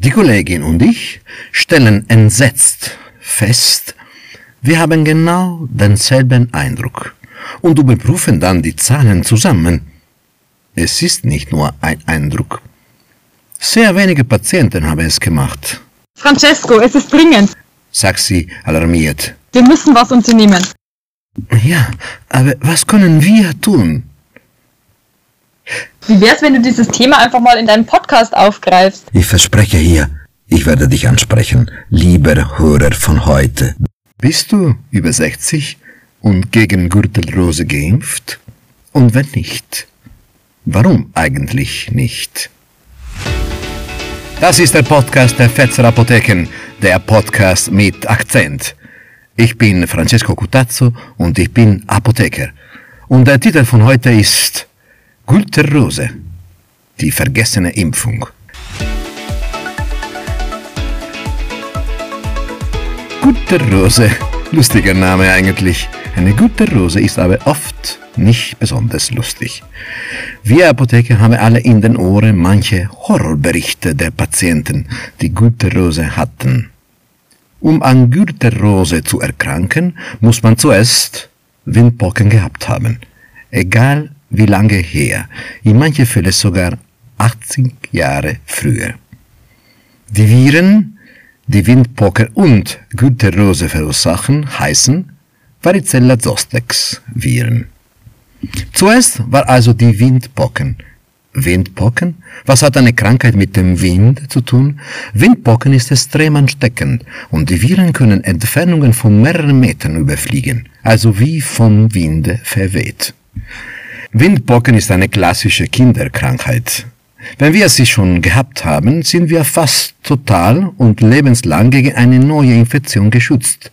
Die Kollegin und ich stellen entsetzt fest, wir haben genau denselben Eindruck und überprüfen dann die Zahlen zusammen. Es ist nicht nur ein Eindruck. Sehr wenige Patienten haben es gemacht, Francesco, es ist dringend. sagt sie alarmiert. Wir müssen was unternehmen. Ja, aber was können wir tun? Wie wär's, wenn du dieses Thema einfach mal in deinem Podcast aufgreifst? Ich verspreche hier, ich werde dich ansprechen, lieber Hörer von heute. Bist du über 60 und gegen Gürtelrose geimpft? Und wenn nicht, warum eigentlich nicht? Das ist der Podcast der Fetzer Apotheken, der Podcast mit Akzent. Ich bin Francesco Cutazzo und ich bin Apotheker. Und der Titel von heute ist Gürtelrose, die vergessene Impfung. Gute Rose, lustiger Name eigentlich. Eine gute Rose ist aber oft nicht besonders lustig. Wir Apotheker haben alle in den Ohren manche Horrorberichte der Patienten, die gute Rose hatten. Um an Gürtelrose zu erkranken, muss man zuerst Windpocken gehabt haben. Egal wie lange her, in manchen Fällen sogar 80 Jahre früher. Die Viren, die Windpocken und Gürtelrose verursachen, heißen Varicella zostex Viren. Zuerst war also die Windpocken. Windpocken? Was hat eine Krankheit mit dem Wind zu tun? Windpocken ist extrem ansteckend und die Viren können Entfernungen von mehreren Metern überfliegen, also wie vom Winde verweht. Windpocken ist eine klassische Kinderkrankheit. Wenn wir sie schon gehabt haben, sind wir fast total und lebenslang gegen eine neue Infektion geschützt.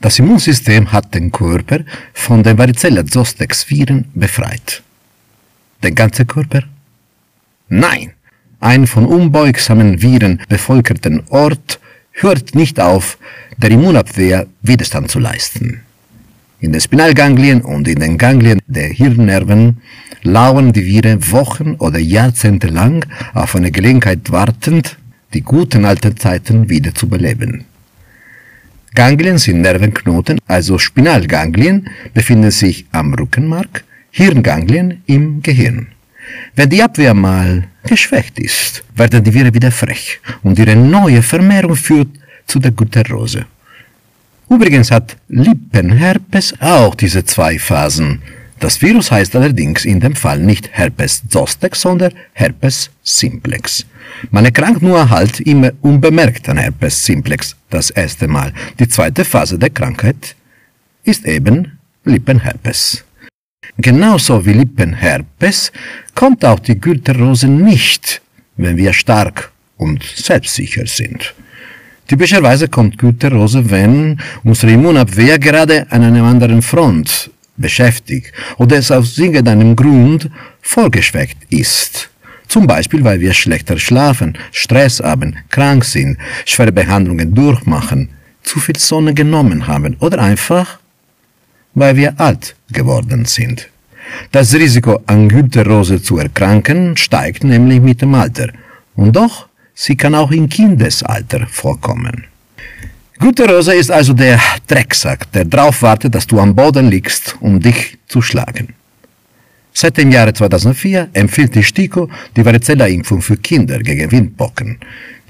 Das Immunsystem hat den Körper von den Varicella zostex Viren befreit. Der ganze Körper? Nein! Ein von unbeugsamen Viren bevölkerten Ort hört nicht auf, der Immunabwehr Widerstand zu leisten. In den Spinalganglien und in den Ganglien der Hirnnerven lauern die Viren Wochen oder Jahrzehnte lang auf eine Gelegenheit wartend, die guten alten Zeiten wieder zu beleben. Ganglien sind Nervenknoten, also Spinalganglien befinden sich am Rückenmark, Hirnganglien im Gehirn. Wenn die Abwehr mal geschwächt ist, werden die Viren wieder frech und ihre neue Vermehrung führt zu der Gürtelrose. Übrigens hat Lippenherpes auch diese zwei Phasen. Das Virus heißt allerdings in dem Fall nicht Herpes zoster, sondern Herpes simplex. Man erkrankt nur halt immer unbemerkt an Herpes simplex das erste Mal. Die zweite Phase der Krankheit ist eben Lippenherpes. Genauso wie Lippenherpes kommt auch die Gürtelrose nicht, wenn wir stark und selbstsicher sind. Typischerweise kommt Gürtelrose, wenn unsere Immunabwehr gerade an einer anderen Front beschäftigt oder es aus irgendeinem Grund vorgeschwächt ist. Zum Beispiel, weil wir schlechter schlafen, Stress haben, krank sind, schwere Behandlungen durchmachen, zu viel Sonne genommen haben oder einfach, weil wir alt geworden sind. Das Risiko, an Gürtelrose zu erkranken, steigt nämlich mit dem Alter. Und doch, sie kann auch im Kindesalter vorkommen. Gürtelrose ist also der Drecksack, der drauf wartet, dass du am Boden liegst, um dich zu schlagen. Seit dem Jahre 2004 empfiehlt die STIKO die Varicella-Impfung für Kinder gegen Windpocken.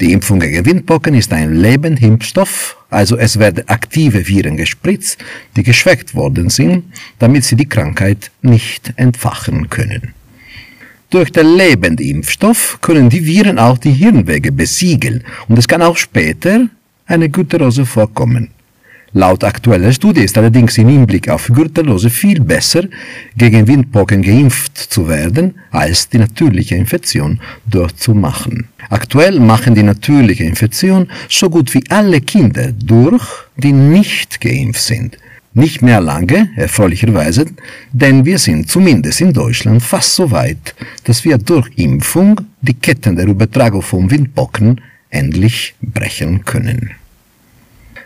Die Impfung gegen Windpocken ist ein Lebendimpfstoff, also es werden aktive Viren gespritzt, die geschwächt worden sind, damit sie die Krankheit nicht entfachen können. Durch den Lebendimpfstoff können die Viren auch die Hirnwege besiegeln und es kann auch später eine Gürtelrose vorkommen. Laut aktueller Studie ist allerdings im Hinblick auf Gürtelrose viel besser, gegen Windpocken geimpft zu werden, als die natürliche Infektion durchzumachen. Aktuell machen die natürliche Infektion so gut wie alle Kinder durch, die nicht geimpft sind. Nicht mehr lange, erfreulicherweise, denn wir sind zumindest in Deutschland fast so weit, dass wir durch Impfung die Ketten der Übertragung von Windpocken endlich brechen können.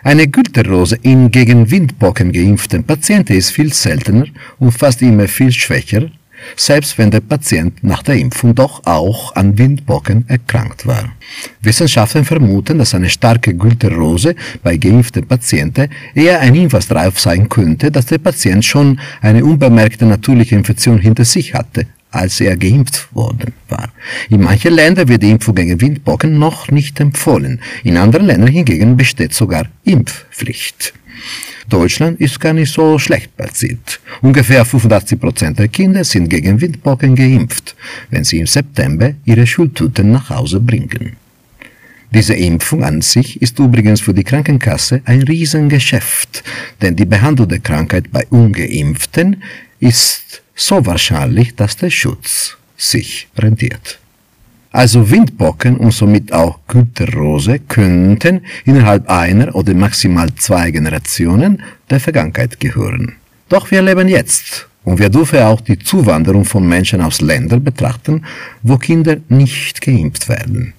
Eine Gürtelrose in gegen Windpocken geimpften Patienten ist viel seltener und fast immer viel schwächer, selbst wenn der Patient nach der Impfung doch auch an Windpocken erkrankt war. Wissenschaftler vermuten, dass eine starke Gülterose bei geimpften Patienten eher ein Hinweis darauf sein könnte, dass der Patient schon eine unbemerkte natürliche Infektion hinter sich hatte, als er geimpft worden war. In manchen Ländern wird die Impfung gegen Windpocken noch nicht empfohlen. In anderen Ländern hingegen besteht sogar Impfpflicht. Deutschland ist gar nicht so schlecht platziert. Ungefähr 85 Prozent der Kinder sind gegen Windpocken geimpft, wenn sie im September ihre Schultüten nach Hause bringen. Diese Impfung an sich ist übrigens für die Krankenkasse ein Riesengeschäft, denn die Behandlung der Krankheit bei ungeimpften ist so wahrscheinlich, dass der Schutz sich rentiert. Also Windpocken und somit auch Güterrose könnten innerhalb einer oder maximal zwei Generationen der Vergangenheit gehören. Doch wir leben jetzt und wir dürfen auch die Zuwanderung von Menschen aus Ländern betrachten, wo Kinder nicht geimpft werden.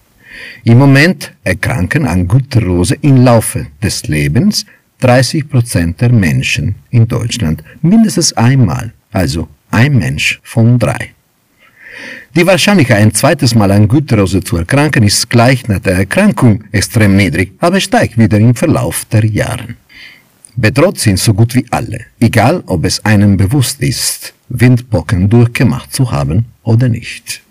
Im Moment erkranken an Güterrose im Laufe des Lebens 30 Prozent der Menschen in Deutschland mindestens einmal, also ein Mensch von drei. Die Wahrscheinlichkeit, ein zweites Mal an Güterose zu erkranken, ist gleich nach der Erkrankung extrem niedrig, aber steigt wieder im Verlauf der Jahre. Bedroht sind so gut wie alle, egal ob es einem bewusst ist, Windpocken durchgemacht zu haben oder nicht.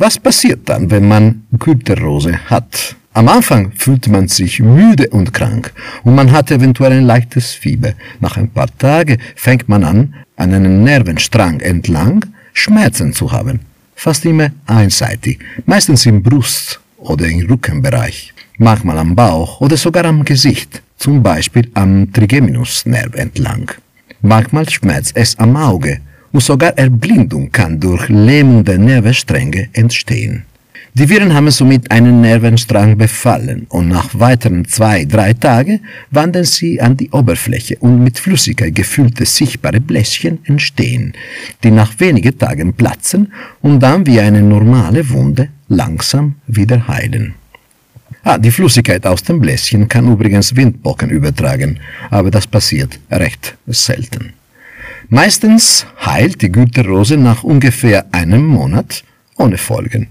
Was passiert dann, wenn man Güterose hat? Am Anfang fühlt man sich müde und krank und man hat eventuell ein leichtes Fieber. Nach ein paar Tagen fängt man an, an einem Nervenstrang entlang Schmerzen zu haben fast immer einseitig, meistens im Brust- oder im Rückenbereich, manchmal am Bauch oder sogar am Gesicht, zum Beispiel am Trigeminusnerv entlang. Manchmal schmerzt es am Auge und sogar Erblindung kann durch Lähmung der Nervenstränge entstehen. Die Viren haben somit einen Nervenstrang befallen und nach weiteren zwei, drei Tagen wandern sie an die Oberfläche und mit Flüssigkeit gefüllte sichtbare Bläschen entstehen, die nach wenigen Tagen platzen und dann wie eine normale Wunde langsam wieder heilen. Ah, die Flüssigkeit aus dem Bläschen kann übrigens Windpocken übertragen, aber das passiert recht selten. Meistens heilt die Güterrose nach ungefähr einem Monat ohne Folgen.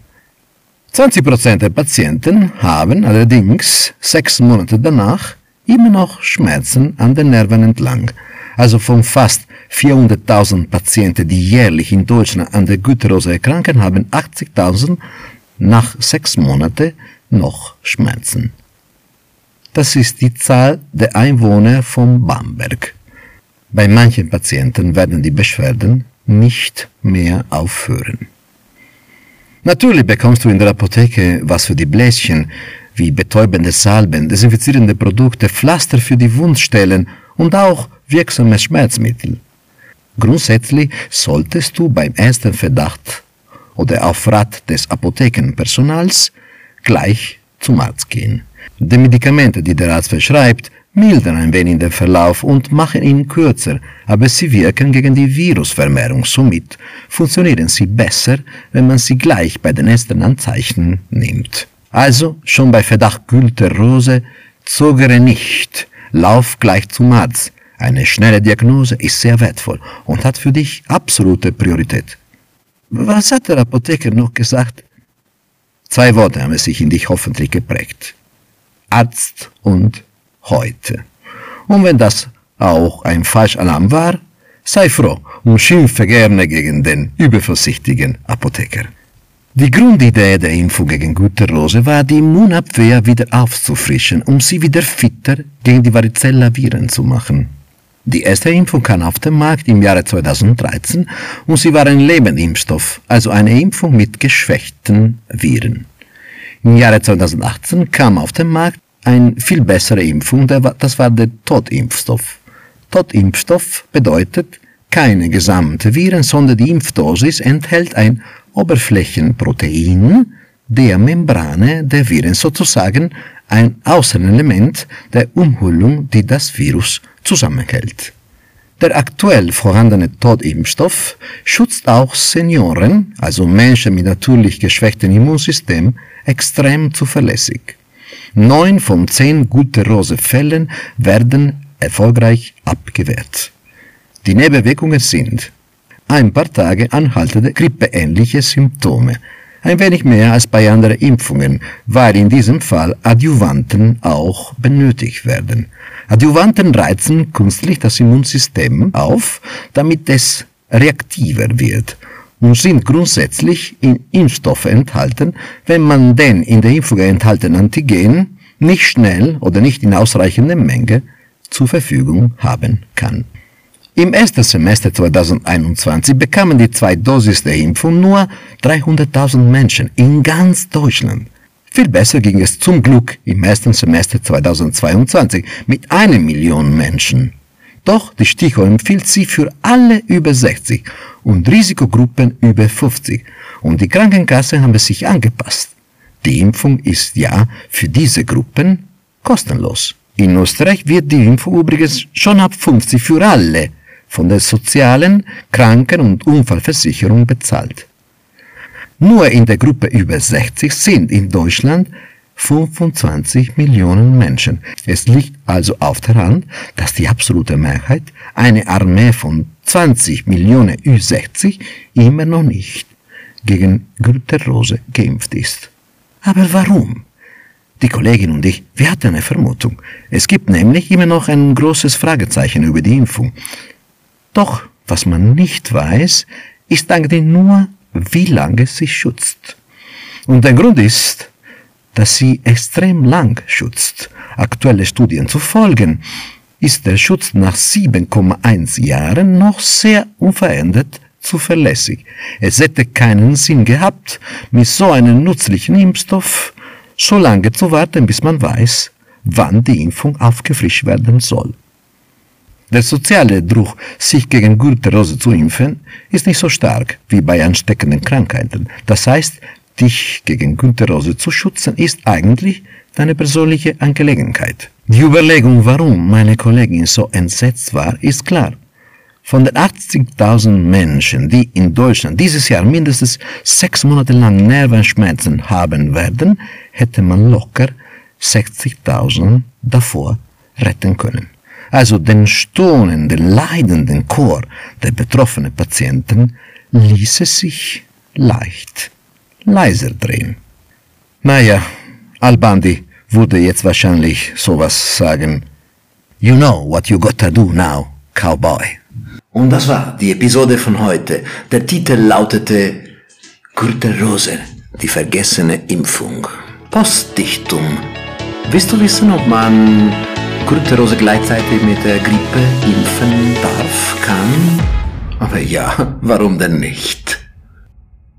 20% der Patienten haben allerdings sechs Monate danach immer noch Schmerzen an den Nerven entlang. Also von fast 400.000 Patienten, die jährlich in Deutschland an der Güterose erkranken, haben 80.000 nach sechs Monaten noch Schmerzen. Das ist die Zahl der Einwohner von Bamberg. Bei manchen Patienten werden die Beschwerden nicht mehr aufhören. Natürlich bekommst du in der Apotheke was für die Bläschen, wie betäubende Salben, desinfizierende Produkte, Pflaster für die Wundstellen und auch wirksame Schmerzmittel. Grundsätzlich solltest du beim ersten Verdacht oder auf Rat des Apothekenpersonals gleich zum Arzt gehen. Die Medikamente, die der Arzt verschreibt, mildern ein wenig den Verlauf und machen ihn kürzer, aber sie wirken gegen die Virusvermehrung. Somit funktionieren sie besser, wenn man sie gleich bei den ersten Anzeichen nimmt. Also schon bei Verdacht Gülterrose zögere nicht, lauf gleich zum Arzt. Eine schnelle Diagnose ist sehr wertvoll und hat für dich absolute Priorität. Was hat der Apotheker noch gesagt? Zwei Worte haben sich in dich hoffentlich geprägt. Arzt und heute. Und wenn das auch ein Falschalarm war, sei froh und schimpfe gerne gegen den übervorsichtigen Apotheker. Die Grundidee der Impfung gegen Güterrose war, die Immunabwehr wieder aufzufrischen, um sie wieder fitter gegen die Varicella-Viren zu machen. Die erste Impfung kam auf den Markt im Jahre 2013 und sie war ein Lebenimpfstoff, also eine Impfung mit geschwächten Viren. Im Jahre 2018 kam auf den Markt eine viel bessere Impfung, das war der Totimpfstoff. Totimpfstoff bedeutet keine gesamte Viren, sondern die Impfdosis enthält ein Oberflächenprotein der Membrane der Viren, sozusagen ein Außenelement der Umhüllung, die das Virus zusammenhält. Der aktuell vorhandene Totimpfstoff schützt auch Senioren, also Menschen mit natürlich geschwächtem Immunsystem, extrem zuverlässig. Neun von zehn ein paar Tage anhaltende grippeähnliche Symptome. Ein wenig mehr als bei anderen Impfungen, weil in diesem Fall Adjuvanten auch benötigt werden. Adjuvanten reizen künstlich das Immunsystem auf, damit es reaktiver wird und sind grundsätzlich in Impfstoffe enthalten, wenn man den in der Impfung enthaltenen Antigen nicht schnell oder nicht in ausreichender Menge zur Verfügung haben kann. Im ersten Semester 2021 bekamen die zwei Dosis der Impfung nur 300.000 Menschen in ganz Deutschland. Viel besser ging es zum Glück im ersten Semester 2022 mit einer Million Menschen. Doch die STIKO empfiehlt sie für alle über 60 und Risikogruppen über 50 und die Krankenkassen haben sich angepasst. Die Impfung ist ja für diese Gruppen kostenlos. In Österreich wird die Impfung übrigens schon ab 50 für alle von der sozialen Kranken- und Unfallversicherung bezahlt. Nur in der Gruppe über 60 sind in Deutschland 25 Millionen Menschen. Es liegt also auf der Hand, dass die absolute Mehrheit, eine Armee von 20 Millionen Ü60, immer noch nicht gegen Gürtelrose geimpft ist. Aber warum? Die Kollegin und ich, wir hatten eine Vermutung. Es gibt nämlich immer noch ein großes Fragezeichen über die Impfung. Doch was man nicht weiß, ist eigentlich nur, wie lange sie schützt. Und der Grund ist, dass sie extrem lang schützt. Aktuelle Studien zu folgen, ist der Schutz nach 7,1 Jahren noch sehr unverändert zuverlässig. Es hätte keinen Sinn gehabt, mit so einem nützlichen Impfstoff so lange zu warten, bis man weiß, wann die Impfung aufgefrischt werden soll. Der soziale Druck, sich gegen Gürtelrose zu impfen, ist nicht so stark wie bei ansteckenden Krankheiten. Das heißt, dich gegen Gürtelrose zu schützen, ist eigentlich deine persönliche Angelegenheit. Die Überlegung, warum meine Kollegin so entsetzt war, ist klar. Von den 80.000 Menschen, die in Deutschland dieses Jahr mindestens sechs Monate lang Nervenschmerzen haben werden, hätte man locker 60.000 davor retten können also den stonenden, leidenden Chor der betroffenen Patienten, ließe sich leicht leiser drehen. Naja, Albandi würde jetzt wahrscheinlich sowas sagen. You know what you gotta do now, Cowboy. Und das war die Episode von heute. Der Titel lautete Gürtelrose, die vergessene Impfung. Postdichtung. Willst du wissen, ob man Gürtelrose gleichzeitig mit der Grippe impfen darf, kann? Aber ja, warum denn nicht?